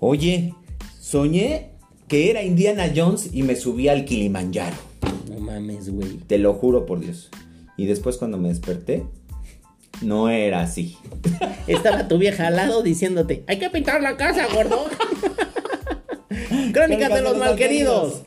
Oye, soñé que era Indiana Jones y me subí al Kilimanjaro. No mames, güey. Te lo juro por Dios. Y después cuando me desperté, no era así. Estaba tu vieja al lado diciéndote, hay que pintar la casa, gordo. Crónicas de los malqueridos.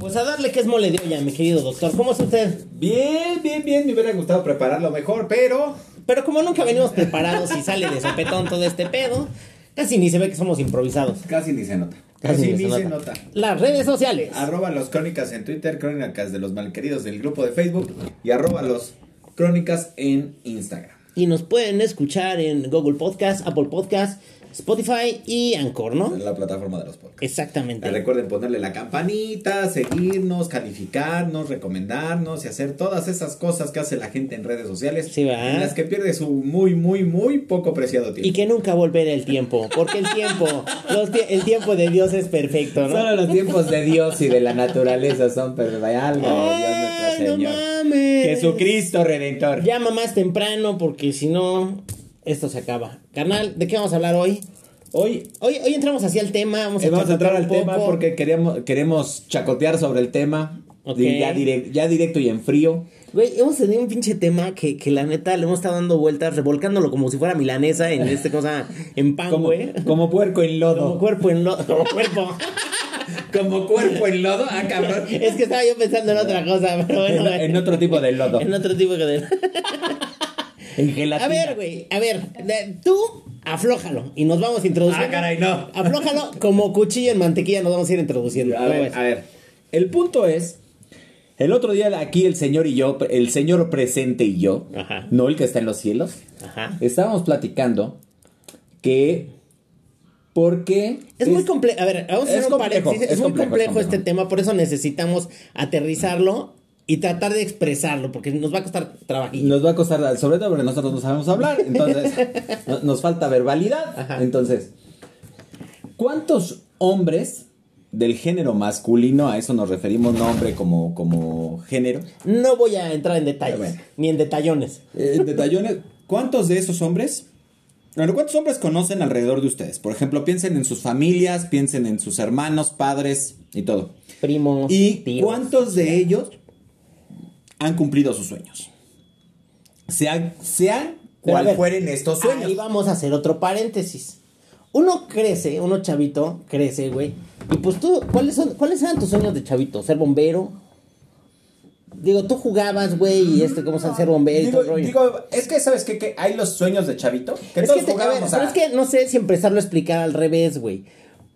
Pues a darle que es mole de olla, mi querido doctor. ¿Cómo es usted? Bien, bien, bien. Me hubiera gustado prepararlo mejor, pero... Pero como nunca venimos preparados y sale de sopetón todo este pedo, casi ni se ve que somos improvisados. Casi ni se nota. Casi Casi, ni ni se se nota. nota. Las redes sociales. Arroba los crónicas en Twitter, crónicas de los malqueridos del grupo de Facebook y arroba los crónicas en Instagram. Y nos pueden escuchar en Google Podcast, Apple Podcast, Spotify y Anchor, ¿no? En la plataforma de los podcasts. Exactamente. Recuerden ponerle la campanita, seguirnos, calificarnos, recomendarnos y hacer todas esas cosas que hace la gente en redes sociales. Sí, ¿va? En las que pierde su muy, muy, muy poco preciado tiempo. Y que nunca volverá el tiempo, porque el tiempo, los tie- el tiempo de Dios es perfecto, ¿no? Solo los tiempos de Dios y de la naturaleza son algo Dios nuestro no Señor. mames. Jesucristo Redentor. Llama más temprano porque si no, esto se acaba. Carnal, ¿de qué vamos a hablar hoy? Hoy Hoy, hoy entramos hacia el tema, vamos a, eh, vamos a entrar al tema porque queremos, queremos chacotear sobre el tema. Ok. Di- Ya, direct- ya directo y en frío. Güey, hemos tenido un pinche tema que, que la neta le hemos estado dando vueltas, revolcándolo como si fuera milanesa en este cosa, en pan, Como, güey. como puerco en Como lodo. cuerpo en lodo, como cuerpo. Como cuerpo en lodo. Ah, cabrón. Es que estaba yo pensando en otra cosa, pero bueno. En, en otro tipo de lodo. En otro tipo de... En gelatina. A ver, güey, a ver, de- tú aflójalo y nos vamos introduciendo. Ah, caray, no. Aflójalo como cuchillo en mantequilla, nos vamos a ir introduciendo. A ¿Cómo ver, ves? a ver. El punto es. El otro día aquí el señor y yo, el señor presente y yo, Ajá. no el que está en los cielos, Ajá. estábamos platicando que. ¿Por qué? Es, muy complejo. A ver, vamos a es hacer un complejo, paréntesis. Es, es muy complejo, complejo, es complejo. este tema, por eso necesitamos aterrizarlo y tratar de expresarlo, porque nos va a costar trabajillo. Nos va a costar, sobre todo porque nosotros no sabemos hablar, entonces no- nos falta verbalidad. Ajá. Entonces, ¿cuántos hombres del género masculino, a eso nos referimos, no hombre como, como género, No voy a entrar en detalles, Bueno. ni en detallones. Eh, detallones. ¿Cuántos de esos hombres? Bueno, ¿cuántos hombres conocen alrededor de ustedes? Por ejemplo, piensen en sus familias, piensen en sus hermanos, padres y todo. Primos, ¿Y tíos. cuántos de ellos han cumplido sus sueños? sean, cual ver, fueren estos sueños? Ahí vamos a hacer otro paréntesis. Uno crece, uno chavito, crece, güey. Y pues tú, ¿cuáles son, cuáles eran tus sueños de chavito? ¿Ser bombero? Digo, tú jugabas, güey, y este, ¿cómo se ser bombero y Digo, todo el rollo? digo, es que, ¿sabes qué? Que hay los sueños de chavito. Que es todos que, te- a ver, jugábamos pero a- es que no sé si empezarlo a explicar al revés, güey.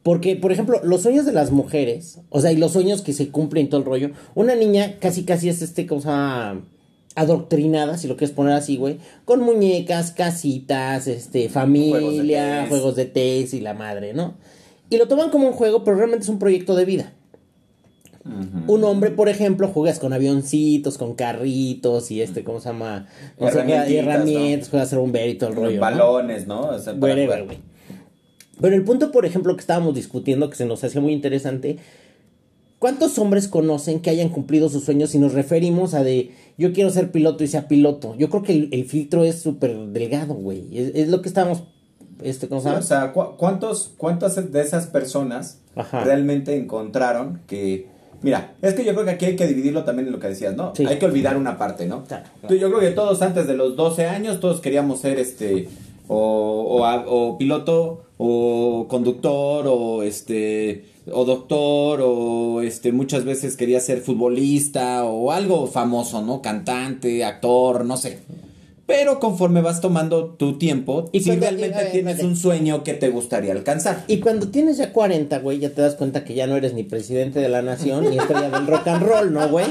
Porque, por ejemplo, los sueños de las mujeres, o sea, y los sueños que se cumplen y todo el rollo, una niña casi casi es este cosa adoctrinada, si lo quieres poner así, güey, con muñecas, casitas, este, familia, Juegos de test y la madre, ¿no? Y lo toman como un juego, pero realmente es un proyecto de vida. Un hombre, por ejemplo, juegas con avioncitos, con carritos y este, ¿cómo se llama? No sé, y herramientas, juegas a ser bombero y todo el rollo. ¿no? Balones, ¿no? O sea, Whatever, güey. Pero el punto, por ejemplo, que estábamos discutiendo, que se nos hacía muy interesante, ¿cuántos hombres conocen que hayan cumplido sus sueños si nos referimos a de yo quiero ser piloto y sea piloto? Yo creo que el, el filtro es súper delgado, güey. Es, es lo que estábamos, este, ¿cómo llama? o sea, ¿cu- ¿cuántos, ¿cuántas de esas personas Ajá. realmente encontraron que... Mira, es que yo creo que aquí hay que dividirlo también en lo que decías, ¿no? Sí. Hay que olvidar una parte, ¿no? Claro, Tú- Yo creo que todos antes de los 12 años, todos queríamos ser este... O, o, a- o piloto, o conductor, o este... O doctor, o este... Muchas veces quería ser futbolista, o algo famoso, ¿no? Cantante, actor, no sé. Pero conforme vas tomando tu tiempo, Y si cuando- realmente ver, tienes un sueño que te gustaría alcanzar. Y cuando tienes ya 40, güey, ya te das cuenta que ya no eres ni presidente de la nación ni estrella del rock and roll, ¿no, güey?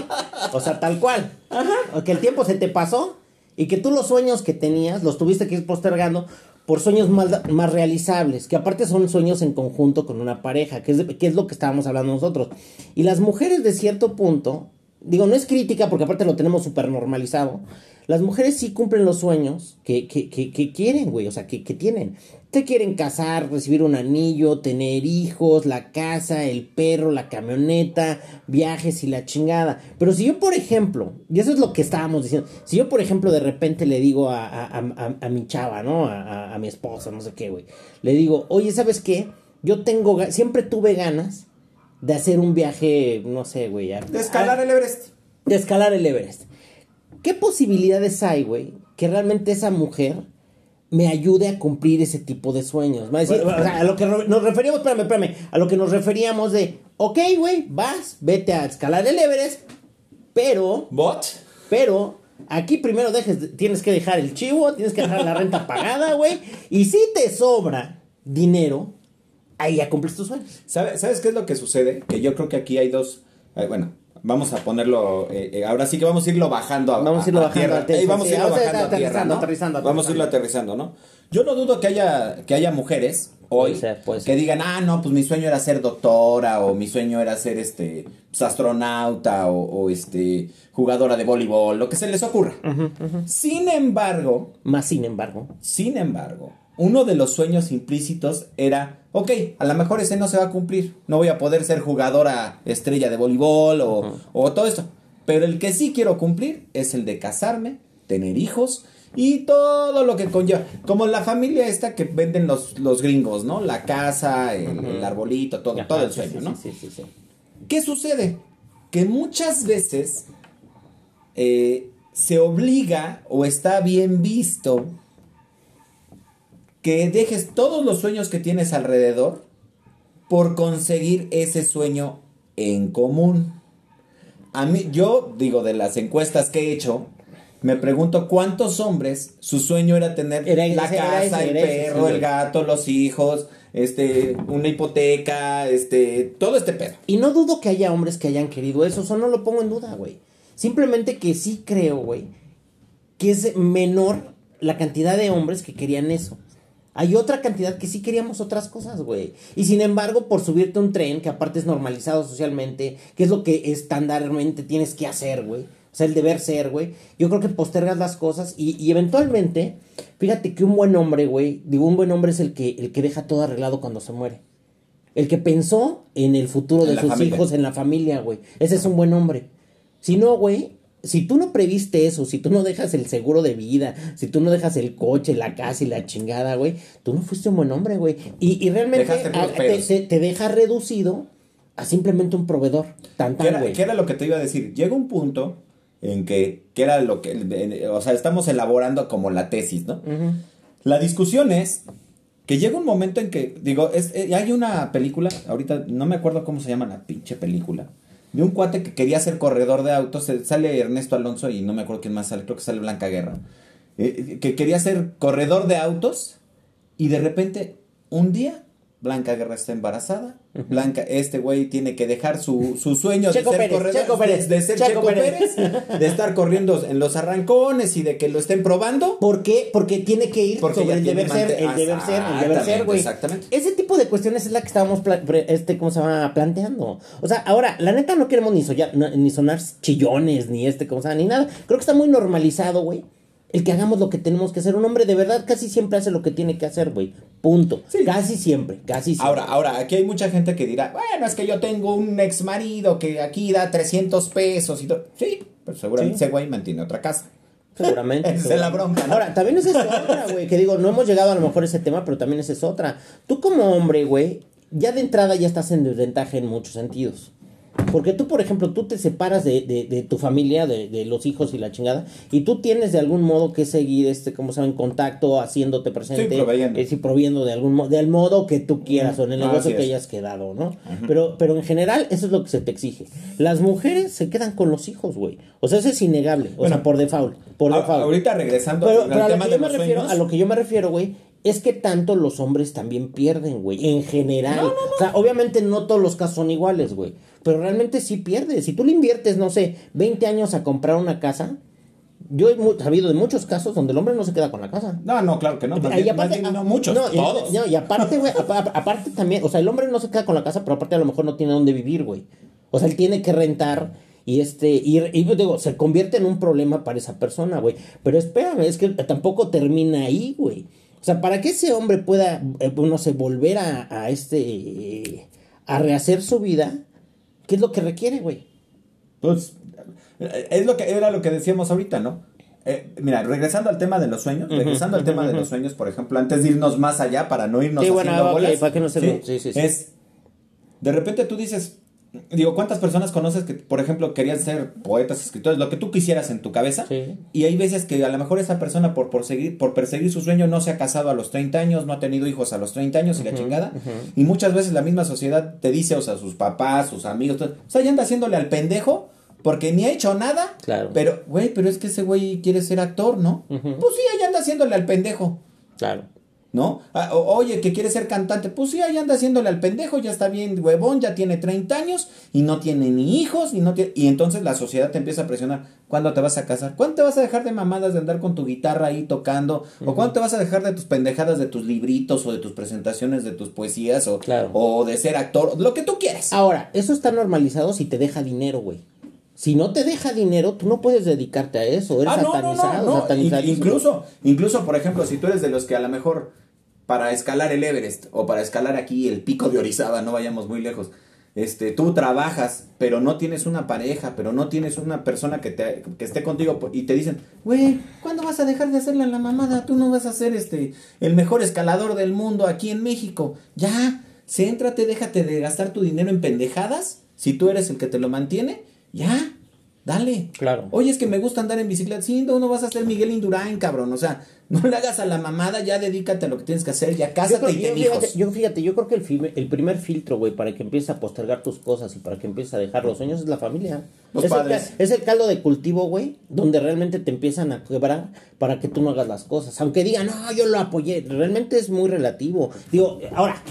O sea, tal cual. Ajá. O que el tiempo se te pasó y que tú los sueños que tenías los tuviste que ir postergando por sueños más, más realizables, que aparte son sueños en conjunto con una pareja, que es, que es lo que estábamos hablando nosotros. Y las mujeres de cierto punto digo, no es crítica porque aparte lo tenemos súper normalizado. Las mujeres sí cumplen los sueños que, que, que, que quieren, güey, o sea, que, que tienen. Te quieren casar, recibir un anillo, tener hijos, la casa, el perro, la camioneta, viajes y la chingada. Pero si yo, por ejemplo, y eso es lo que estábamos diciendo, si yo, por ejemplo, de repente le digo a, a, a, a mi chava, ¿no? A, a, mi esposa, no sé qué, güey, le digo, oye, ¿sabes qué? Yo tengo, siempre tuve ganas de hacer un viaje, no sé, güey. De escalar el Everest. De escalar el Everest. ¿Qué posibilidades hay, güey, que realmente esa mujer me ayude a cumplir ese tipo de sueños? O sea, a lo que nos referíamos, espérame, espérame, a lo que nos referíamos de, ok, güey, vas, vete a escalar el Everest, pero... ¿Bot? Pero Aquí primero dejes, tienes que dejar el chivo, tienes que dejar la renta pagada, güey. Y si te sobra dinero, ahí ya cumples tus sueños. ¿Sabes, ¿Sabes qué es lo que sucede? Que yo creo que aquí hay dos. Bueno, vamos a ponerlo. Eh, eh, ahora sí que vamos a irlo bajando a, vamos a irlo bajando tierra. a tierra. vamos a irlo bajando a tierra. Vamos a irlo aterrizando, ¿no? Yo no dudo que haya, que haya mujeres hoy Puede ser, puede ser. que digan, ah, no, pues mi sueño era ser doctora, o mi sueño era ser este pues, astronauta, o, o, este jugadora de voleibol, lo que se les ocurra. Sin embargo, Más sin embargo. sin embargo, uno de los sueños implícitos era, ok, a lo mejor ese no se va a cumplir, no voy a poder ser jugadora estrella de voleibol o, o todo esto, pero el que sí quiero cumplir es el de casarme, tener hijos y todo lo que conlleva, como la familia esta que venden los, los gringos, ¿no? La casa, el, el arbolito, todo, Ajá, todo el sueño, sí, ¿no? Sí, sí, sí. ¿Qué sucede? Que muchas veces eh, se obliga o está bien visto que dejes todos los sueños que tienes alrededor por conseguir ese sueño en común. A mí, yo digo, de las encuestas que he hecho, me pregunto cuántos hombres su sueño era tener Era la ese, era casa, ese, el era ese, perro, el gato, los hijos, este, una hipoteca, este, todo este pedo. Y no dudo que haya hombres que hayan querido eso, eso no lo pongo en duda, güey. Simplemente que sí creo, güey, que es menor la cantidad de hombres que querían eso. Hay otra cantidad que sí queríamos otras cosas, güey. Y sin embargo, por subirte a un tren, que aparte es normalizado socialmente, que es lo que estándar,mente tienes que hacer, güey. O sea, el deber ser, güey. Yo creo que postergas las cosas y, y eventualmente, fíjate que un buen hombre, güey, digo, un buen hombre es el que, el que deja todo arreglado cuando se muere. El que pensó en el futuro de sus hijos, en la familia, güey. Ese es un buen hombre. Si no, güey, si tú no previste eso, si tú no dejas el seguro de vida, si tú no dejas el coche, la casa y la chingada, güey, tú no fuiste un buen hombre, güey. Y, y realmente te, pedos. te- te deja reducido a simplemente un proveedor. Tan, ¿Qué tan, era, güey. qué era lo que te iba a decir? Llega un punto en que, que era lo que, o sea, estamos elaborando como la tesis, ¿no? La discusión es que llega un momento en que, digo, es, eh, hay una película, ahorita no me acuerdo cómo se llama la pinche película, de un cuate que quería ser corredor de autos, eh, sale Ernesto Alonso y no me acuerdo quién más sale, creo que sale Blanca Guerra, eh, que quería ser corredor de autos y de repente, un día, Blanca Guerra está embarazada, Blanca, este güey tiene que dejar su, su sueño Checo de ser Pérez, corredor, Checo Pérez, de, de ser Checo Checo, Pérez. Pérez, de estar corriendo en los arrancones y de que lo estén probando. ¿Por qué? Porque tiene que ir Porque sobre el deber ser, el deber ser, el deber ser, güey. Exactamente. Ese tipo de cuestiones es la que estábamos, este, ¿cómo se llama? Planteando. O sea, ahora, la neta no queremos ni, no- ni sonar chillones, ni este, ¿cómo se llama? Ni nada. Creo que está muy normalizado, güey. El que hagamos lo que tenemos que hacer. Un hombre de verdad casi siempre hace lo que tiene que hacer, güey. Punto. Sí. Casi siempre, casi siempre. Ahora, ahora, aquí hay mucha gente que dirá, bueno, es que yo tengo un ex marido que aquí da 300 pesos y todo. Sí, pero seguramente Sí. ese güey mantiene otra casa. Seguramente. Esa es la bronca, ¿no? Ahora, también esa es otra, güey. Que digo, no hemos llegado a lo mejor a ese tema, pero también esa es otra. Tú como hombre, güey, ya de entrada ya estás en desventaja en muchos sentidos. Porque tú, por ejemplo, tú te separas de, de, de tu familia, de, de los hijos y la chingada, y tú tienes de algún modo que seguir, este, como saben, contacto, haciéndote presente, Sí, proveyendo. eh, sí, proviendo de algún modo, del modo que tú quieras, o en el Ah, negocio que hayas quedado, ¿no? pero, pero en general, eso es lo que se te exige. Las mujeres se quedan con los hijos, güey. O sea, eso es innegable. O Bueno, sea, por default. Por A- default. ahorita regresando Pero, al tema a lo que yo me refiero, güey, es que tanto los hombres también pierden, güey, en general. O sea, obviamente no todos los casos son iguales, güey, pero realmente sí pierdes. Si tú le inviertes, no sé, 20 años a comprar una casa, yo he sabido de muchos casos donde el hombre no se queda con la casa. No, no, claro que no. Más Y bien- más aparte, no ah, muchos, no, y- todos. no, y aparte, güey, apa- aparte también, o sea, el hombre no se queda con la casa, pero aparte a lo mejor no tiene dónde vivir, güey. O sea, él tiene que rentar Y este, y, y digo, se convierte en un problema para esa persona, güey. Pero espérame, es que tampoco termina ahí, güey. O sea, para que ese hombre pueda, eh, no sé, volver a, a este, a rehacer su vida, ¿qué es lo que requiere, güey? Pues, eh, es lo que, era lo que decíamos ahorita, ¿no? Eh, mira, regresando al tema de los sueños, regresando al tema de los sueños, por ejemplo, antes de irnos más allá, para no irnos Sí, bueno, haciendo ok, bolas, para que no se- sí, sí. es, de repente tú dices, digo, ¿cuántas personas conoces que, por ejemplo, querían ser poetas, escritores, lo que tú quisieras en tu cabeza? Sí. Y hay veces que a lo mejor esa persona por, por, seguir, por perseguir su sueño no se ha casado a los 30 años, no ha tenido hijos a los 30 años y la chingada. Y muchas veces la misma sociedad te dice, o sea, sus papás, sus amigos, todo, o sea, ya anda haciéndole al pendejo porque ni ha hecho nada. Claro. Pero, güey, pero es que ese güey quiere ser actor, ¿no? Pues sí, ahí anda haciéndole al pendejo. Claro. ¿No? Ah, oye, que quiere ser cantante, pues sí, ahí anda haciéndole al pendejo, ya está bien huevón, ya tiene 30 años y no tiene ni hijos y no tiene... Y entonces la sociedad te empieza a presionar, ¿cuándo te vas a casar? ¿Cuándo te vas a dejar de mamadas de andar con tu guitarra ahí tocando? ¿O cuándo te vas a dejar de tus pendejadas de tus libritos o de tus presentaciones de tus poesías o, Claro. o de ser actor? Lo que tú quieras. Ahora, eso está normalizado si te deja dinero, güey. Si no te deja dinero, tú no puedes dedicarte a eso. Eres Ah, no, no, satanizado, no, Incluso, incluso, por ejemplo, si tú eres de los que a lo mejor para escalar el Everest o para escalar aquí el pico de Orizaba, no vayamos muy lejos, este, tú trabajas, pero no tienes una pareja, pero no tienes una persona que, te, que esté contigo y te dicen, güey, ¿cuándo vas a dejar de hacerle la mamada? Tú no vas a ser este, el mejor escalador del mundo aquí en México. Ya, céntrate, déjate de gastar tu dinero en pendejadas, si tú eres el que te lo mantiene, ya, dale. Claro. Oye, es que me gusta andar en bicicleta. Sí, no, no vas a ser Miguel Indurain, cabrón. O sea, no le hagas a la mamada, ya dedícate a lo que tienes que hacer, ya Yo, cásate creo- y yo, fíjate, hijos. yo fíjate, yo creo que el, fil- el primer filtro, güey, para que empieces a postergar tus cosas y para que empieces a dejar los sueños es la familia. Los es, el, padres. ca- es el caldo de cultivo, güey, donde realmente te empiezan a quebrar para que tú no hagas las cosas. Aunque digan, no, yo lo apoyé, realmente es muy relativo. Digo, ahora,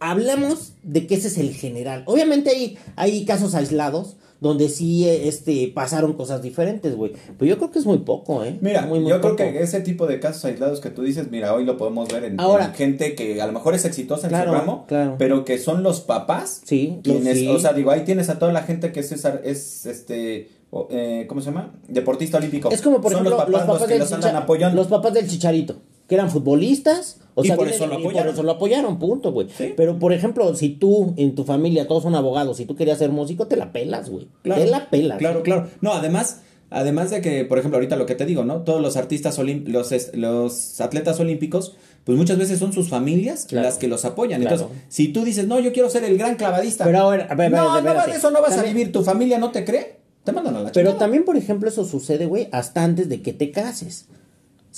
hablamos de que ese es el general. Obviamente hay, hay casos aislados donde sí eh, este, pasaron cosas diferentes, güey. Pero yo creo que es muy poco, ¿eh? Mira, Muy, muy yo creo que ese tipo de casos aislados que tú dices, mira, hoy lo podemos ver en, Ahora- en gente que a lo mejor es exitosa en su ramo, claro. pero que son los papás. Sí, los- quienes, sí. o sea, digo, ahí tienes a toda la gente que es, César, es este, o, eh, ¿cómo se llama? Deportista olímpico. Es como, por son ejemplo, los papás, los que del los andan apoyando. los papás del Chicharito, que eran futbolistas, o Y sea, por vienen- eso lo y por apoyaron. eso lo apoyaron, punto, güey. Sí. Pero, por ejemplo, si tú, en tu familia, todos son abogados, si tú querías ser músico, te la pelas, güey. Claro, te la pelas. Claro, claro. No, además, además de que, por ejemplo, ahorita lo que te digo, ¿no? Todos los artistas, los, los atletas olímpicos, pues muchas veces son sus familias Claro. las que los apoyan. Claro. Entonces, si tú dices, no, yo quiero ser el gran clavadista. Pero a ver, a ver, a ver, no, no, eso no vas También- a vivir. Tu familia no te cree. Te mandan a la Pero chingada. también, por ejemplo, eso sucede, güey, hasta antes de que te cases.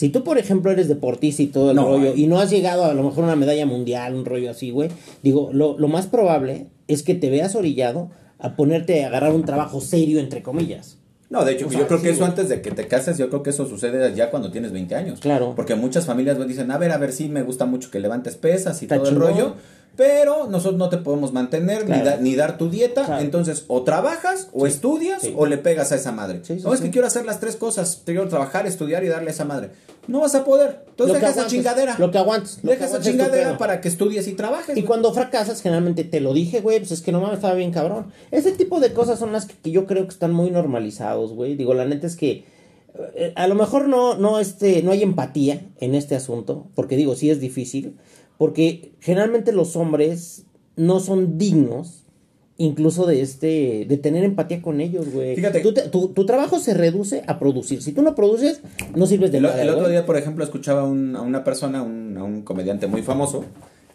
Si tú, por ejemplo, eres deportista y todo el No, rollo, ay. y no has llegado a lo mejor a una medalla mundial, un rollo así, güey, digo, lo, lo más probable es que te veas orillado a ponerte a agarrar un trabajo serio, entre comillas. No, de hecho, O yo creo sí, que eso güey. antes de que te cases, yo creo que eso sucede ya cuando tienes 20 años. Claro. Porque muchas familias dicen, a ver, a ver, sí, me gusta mucho que levantes pesas y Está todo chingón. el rollo, pero nosotros no te podemos mantener ni, da- ni dar tu dieta, Claro. entonces o trabajas o estudias sí. o le pegas a esa madre. Sí, no es que quiero hacer las tres cosas, quiero trabajar, estudiar y darle a esa madre. No vas a poder. Entonces Lo que deja esa chingadera. Lo que aguantes. lo que Deja esa chingadera para que estudies y trabajes. Y cuando fracasas, generalmente te lo dije, güey, pues es que no mames, estaba bien cabrón. Ese tipo de cosas son las que, que yo creo que están muy normalizados, güey. Digo, la neta es que eh, a lo mejor no, no, este, no hay empatía en este asunto, porque digo, sí es difícil, porque generalmente los hombres no son dignos incluso de este de tener empatía con ellos, güey. Fíjate. Tú te- tu, tu trabajo se reduce a producir. Si tú no produces, no sirves de El, nada. el otro güey. día, por ejemplo, escuchaba un- a una persona, un, a un comediante muy famoso,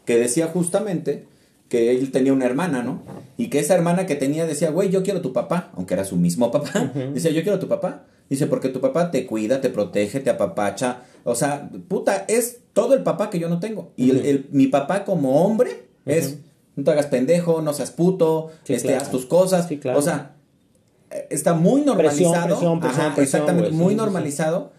que decía justamente que él tenía una hermana, ¿no? Y que esa hermana que tenía decía, güey, yo quiero tu papá, aunque era su mismo papá. Decía, yo quiero tu papá. Dice, porque tu papá te cuida, te protege, te apapacha. O sea, puta, es todo el papá que yo no tengo. Y el- el- mi papá como hombre es, no te hagas pendejo, no seas puto, Sí, este, claro. haz tus cosas. Sí, claro. O sea, está muy normalizado. presión, presión, Ajá, exactamente, muy sí, normalizado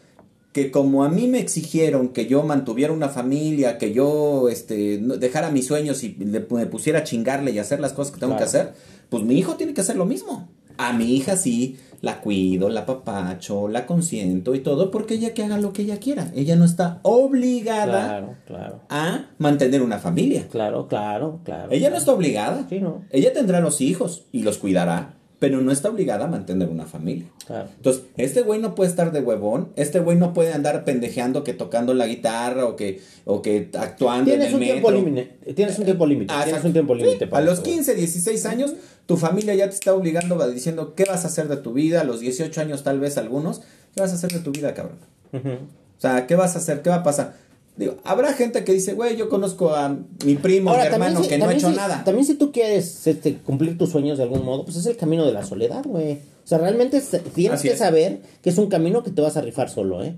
que como a mí me exigieron que yo mantuviera una familia, que yo este, dejara mis sueños y le, me pusiera a chingarle y hacer las cosas que tengo Claro. que hacer, pues mi hijo tiene que hacer lo mismo. A mi hija sí, la cuido, la papacho, la consiento y todo, porque ella que haga lo que ella quiera. Ella no está obligada Claro, claro. a mantener una familia. Claro, claro, claro. Ella no está obligada. Sí, no. Ella tendrá los hijos y los cuidará. pero no está obligada a mantener una familia. Claro. Entonces, este güey no puede estar de huevón, este güey no puede andar pendejeando que tocando la guitarra o que, o que actuando Tienes en un el tiempo metro. límite. Tienes un tiempo límite. Tienes un tiempo Sí, límite. a los eso, güey. 15, 16 años, tu familia ya te está obligando, va diciendo qué vas a hacer de tu vida, a los 18 años tal vez algunos, qué vas a hacer de tu vida, cabrón. O sea, ¿qué vas a hacer? ¿Qué va a pasar? Digo, habrá gente que dice, güey, yo conozco a mi primo, mi hermano si- que no ha hecho si- nada. También si tú quieres este, cumplir tus sueños de algún modo, pues es el camino de la soledad, güey. O sea, realmente tienes Así que es. saber que es un camino que te vas a rifar solo, ¿eh?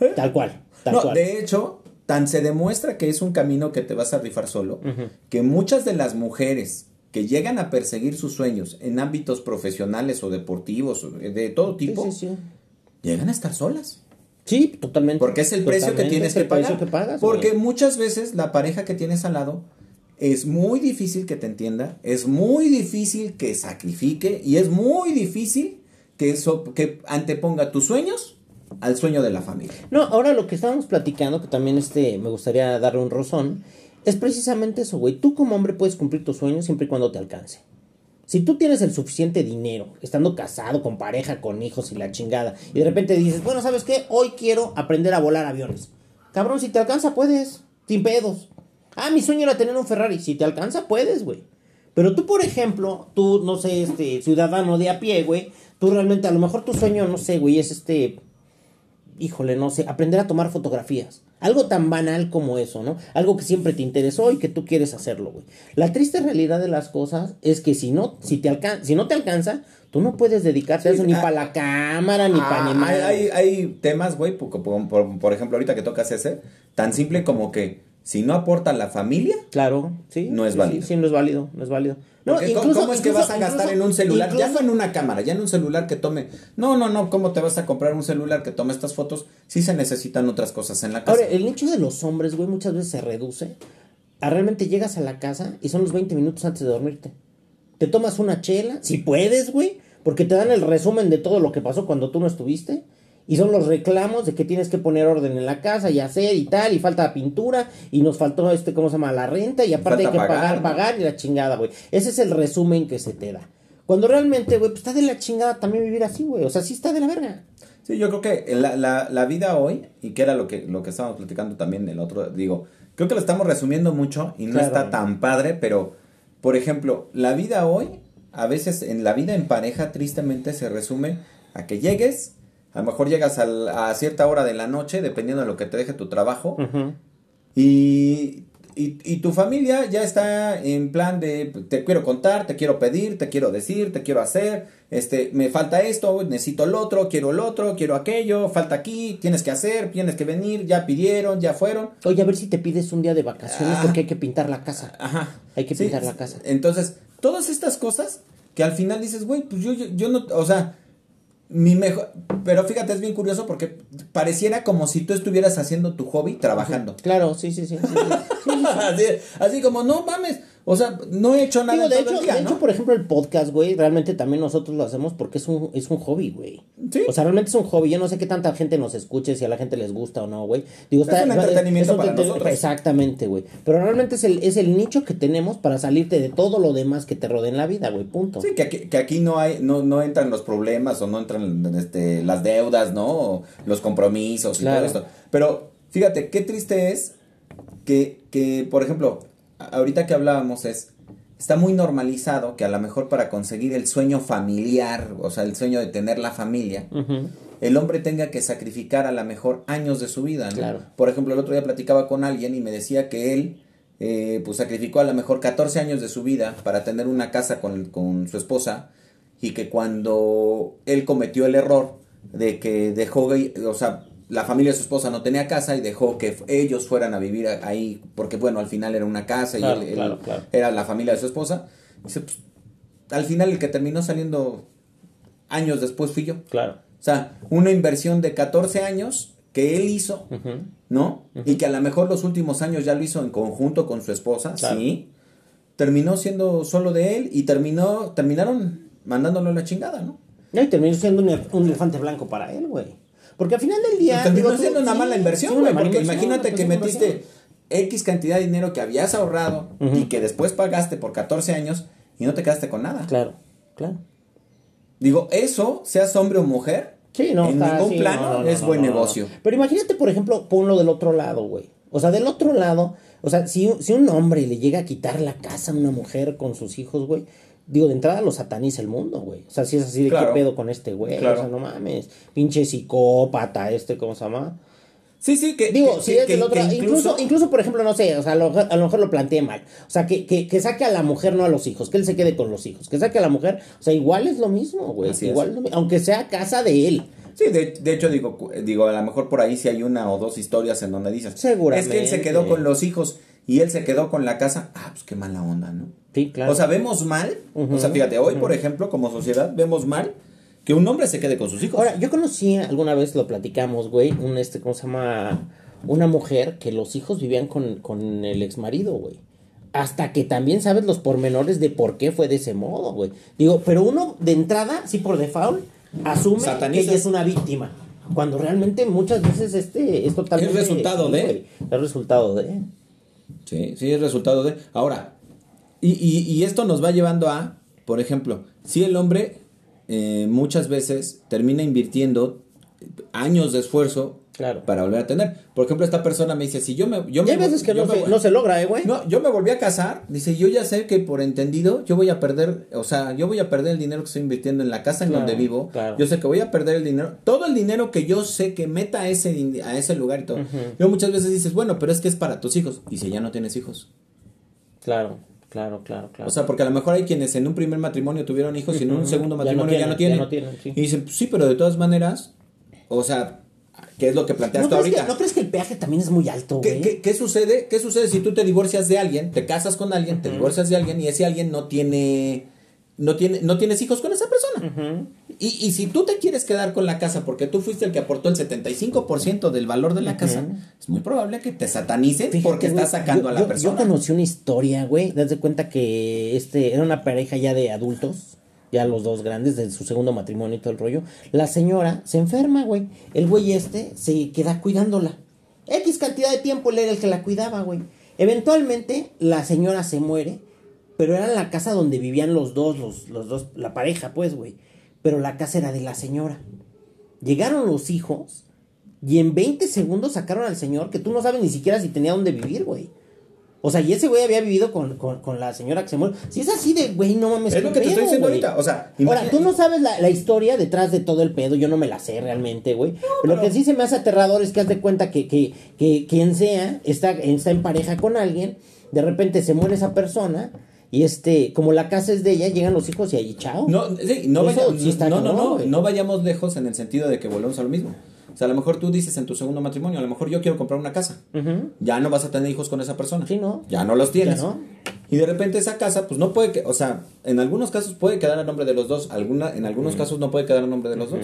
¿Eh? Tal cual, tal no, cual. de hecho, tan se demuestra que es un camino que te vas a rifar solo, que muchas de las mujeres que llegan a perseguir sus sueños en ámbitos profesionales o deportivos, de todo tipo, sí, sí. llegan a estar solas. Sí, totalmente. Porque es el precio que tienes es que pagar. que pagas, Porque güey. muchas veces la pareja que tienes al lado es muy difícil que te entienda, es muy difícil que sacrifique y es muy difícil que eso que anteponga tus sueños al sueño de la familia. No, ahora lo que estábamos platicando, que también este me gustaría darle un rozón, es precisamente eso, güey. Tú como hombre puedes cumplir tus sueños siempre y cuando te alcance. Si tú tienes el suficiente dinero, estando casado, con pareja, con hijos y la chingada, y de repente dices, bueno, ¿sabes qué? Hoy quiero aprender a volar aviones. Cabrón, si te alcanza, puedes. Sin pedos. Ah, mi sueño era tener un Ferrari. Si te alcanza, puedes, güey. Pero tú, por ejemplo, tú, no sé, este, ciudadano de a pie, güey, tú realmente, a lo mejor tu sueño, no sé, güey, es este, híjole, no sé, aprender a tomar fotografías. Algo tan banal como eso, ¿no? Algo que siempre te interesó y que tú quieres hacerlo, güey. La triste realidad de las cosas es que si no, si te alcan si no te alcanza, tú no puedes dedicarte a eso ni ah, para la cámara, ni para Ah, ni hay, hay, hay temas, güey, por, por- por- por ejemplo, ahorita que tocas ese, tan simple como que si no aporta la familia, Claro, sí. No es válido. Sí, sí, no es válido, no es válido. No, Porque ¿cómo- incluso- ¿Cómo es que incluso- vas a gastar incluso- en un celular? Ya no en una cámara, ya en un celular que tome. No, no, no, ¿cómo te vas a comprar un celular que tome estas fotos? Sí se necesitan otras cosas en la casa. Ahora, el nicho de los hombres, güey, muchas veces se reduce a realmente llegas a la casa y son los 20 minutos antes de dormirte. Te tomas una chela, si puedes, güey, porque te dan el resumen de todo lo que pasó cuando tú no estuviste. Y son los reclamos de que tienes que poner orden en la casa y hacer y tal, y falta pintura, y nos faltó este, ¿cómo se llama? La renta, y aparte hay que pagar, pagar, pagar, y la chingada, güey. Ese es el resumen que se te da. Cuando realmente, güey, pues está de la chingada también vivir así, güey. O sea, sí está de la verga. Sí, yo creo que la, la, la vida hoy, y que era lo que, lo que estábamos platicando también el otro, digo, creo que lo estamos resumiendo mucho y no Claro. está tan padre, pero, por ejemplo, la vida hoy, a veces en la vida en pareja, tristemente se resume a que llegues, a lo mejor llegas al- a cierta hora de la noche, dependiendo de lo que te deje tu trabajo, Ujú. y, y, y tu familia ya está en plan de te quiero contar, te quiero pedir, te quiero decir, te quiero hacer, este, me falta esto, necesito el otro, quiero el otro, quiero aquello, falta aquí, tienes que hacer, tienes que venir, ya pidieron, ya fueron. Oye, a ver si te pides un día de vacaciones Ah. porque hay que pintar la casa. Ajá. Hay que pintar la casa. Entonces, todas estas cosas que al final dices, güey, pues yo, yo, yo no, o sea, mi mejor, pero fíjate, es bien curioso porque pareciera como si tú estuvieras haciendo tu hobby trabajando. Claro, sí, sí, sí. sí, sí. Sí, sí, sí. así, así como, no mames, o sea, no he hecho nada Digo, de hecho, día, de ¿no? hecho, por ejemplo, el podcast, güey, realmente también nosotros lo hacemos porque es un, es un hobby, güey. Sí. O sea, realmente es un hobby. Yo no sé qué tanta gente nos escuche, si a la gente les gusta o no, güey. Digo, Es un entretenimiento para entreten- nosotros. Exactamente, güey. Pero realmente es el, es el nicho que tenemos para salirte de todo lo demás que te rodea en la vida, güey. Punto. Sí, que aquí, que aquí no hay, no, no entran los problemas o no entran este, las deudas, ¿no? O los compromisos y Claro. todo esto. Pero fíjate, qué triste es que, que, por ejemplo, ahorita que hablábamos es, está muy normalizado que a lo mejor para conseguir el sueño familiar, o sea, el sueño de tener la familia, el hombre tenga que sacrificar a lo mejor años de su vida, ¿no? Claro. Por ejemplo, el otro día platicaba con alguien y me decía que él, eh, pues sacrificó a lo mejor 14 años de su vida para tener una casa con, con su esposa y que cuando él cometió el error de que dejó, o sea, la familia de su esposa no tenía casa y dejó que ellos fueran a vivir ahí, porque bueno, al final era una casa Claro, y él, él claro, claro. era la familia de su esposa. Dice, pues, al final el que terminó saliendo años después fui yo. Claro. O sea, una inversión de 14 años que él hizo. ¿no? Y que a lo mejor los últimos años ya lo hizo en conjunto con su esposa, Claro. sí. Terminó siendo solo de él y terminó, terminaron mandándolo a la chingada, ¿no? No, y terminó siendo un elefante blanco para él, güey. Porque al final del día. terminó siendo una mala inversión, güey, porque imagínate que metiste. X cantidad de dinero que habías ahorrado y que después pagaste por 14 años y no te quedaste con nada. Claro, claro. Digo, eso, seas hombre o mujer, Sí, no, en está- ningún sí, plano no, no, no, es buen negocio. Pero imagínate, por ejemplo, ponlo del otro lado, güey. O sea, del otro lado, o sea, si, si un hombre le llega a quitar la casa a una mujer con sus hijos, güey, digo, de entrada lo sataniza el mundo, güey. O sea, si es así de Claro. qué pedo con este güey. Claro. O sea, no mames. Pinche psicópata, este, ¿cómo se llama? Sí, sí, que. Digo, que- si que- es del otro incluso, incluso, por ejemplo, no sé, o sea, a lo, a lo mejor lo planteé mal. O sea, que, que, que saque a la mujer, no a los hijos, que él se quede con los hijos. Que saque a la mujer, o sea, igual es lo mismo, güey. Así. Igual es lo aunque sea casa de él. Sí, de, de hecho, digo, digo, a lo mejor por ahí sí hay una o dos historias en donde dices. Seguramente. Es que él se quedó con los hijos y él se quedó con la casa. Ah, pues qué mala onda, ¿no? Sí, claro. O sea, vemos mal. O sea, fíjate, hoy, por ejemplo, como sociedad, vemos mal que un hombre se quede con sus hijos. Ahora, yo conocí, alguna vez lo platicamos, güey, un este, ¿cómo se llama? Una mujer que los hijos vivían con, con el ex marido, güey. Hasta que también sabes los pormenores de por qué fue de ese modo, güey. Digo, pero uno de entrada, sí por default, asume que ella es una víctima. Cuando realmente muchas veces este es totalmente. Es resultado de. Es resultado de. Sí, sí, es resultado de. Ahora, y, y, y esto nos va llevando a, por ejemplo, si el hombre eh, muchas veces termina invirtiendo años de esfuerzo Claro. para volver a tener. Por ejemplo, esta persona me dice, si yo me... Yo Y hay me, veces que no me se, voy- no se logra, ¿eh, güey? No, yo me volví a casar. Dice, yo ya sé que por entendido yo voy a perder, o sea, yo voy a perder el dinero que estoy invirtiendo en la casa en Claro, donde vivo. claro. Yo sé que voy a perder el dinero. Todo el dinero que yo sé que meta a ese, a ese lugar y todo. Yo muchas veces dices, bueno, pero es que es para tus hijos. Y si ya no tienes hijos. Claro, claro, claro, claro. O sea, porque a lo mejor hay quienes en un primer matrimonio tuvieron hijos y en un segundo Ya no matrimonio ya no tienen, tienen. ya no tienen, sí. Y dicen, pues sí, pero de todas maneras, o sea, ¿qué es lo que planteas ¿No que, ahorita? ¿No crees que el peaje también es muy alto, ¿Qué, güey? qué, qué sucede? ¿Qué sucede si tú te divorcias de alguien, te casas con alguien, te divorcias de alguien y ese alguien no tiene no tiene no tienes hijos con esa persona? y, y si tú te quieres quedar con la casa porque tú fuiste el que aportó el 75% del valor de la casa, es muy probable que te satanicen Fíjate, porque estás sacando yo- a la yo- persona. Yo conocí una historia, güey. Das de cuenta que este era una pareja ya de adultos, ya los dos grandes, de su segundo matrimonio y todo el rollo. La señora se enferma, güey. El güey este se queda cuidándola. X cantidad de tiempo él era el que la cuidaba, güey. Eventualmente la señora se muere, pero era la casa donde vivían los dos, los, los dos, la pareja, pues, güey. Pero la casa era de la señora. Llegaron los hijos y en 20 segundos sacaron al señor que tú no sabes ni siquiera si tenía dónde vivir, güey. O sea, y ese güey había vivido con, con, con la señora que se muere. Si es así de, güey, no mames. Es lo que te estoy diciendo güey. ahorita, o sea, Ahora, imagina- tú no sabes la, la historia detrás de todo el pedo. Yo no me la sé realmente, güey. pero, lo que sí se me hace aterrador es que haz de cuenta que, que, que quien sea está, está en pareja con alguien. De repente se muere esa persona. Y este, como la casa es de ella, llegan los hijos y ahí, chao. No, sí, no, vaya- sí no, no, no, no vayamos lejos en el sentido de que volvemos a lo mismo. O sea, a lo mejor tú dices en tu segundo matrimonio, a lo mejor yo quiero comprar una casa. Ya no vas a tener hijos con esa persona. Sí, ¿no? Ya no los tienes. Ya no. Y de repente esa casa, pues no puede que, o sea, en algunos casos puede quedar a nombre de los dos, alguna, en algunos casos no puede quedar a nombre de los dos.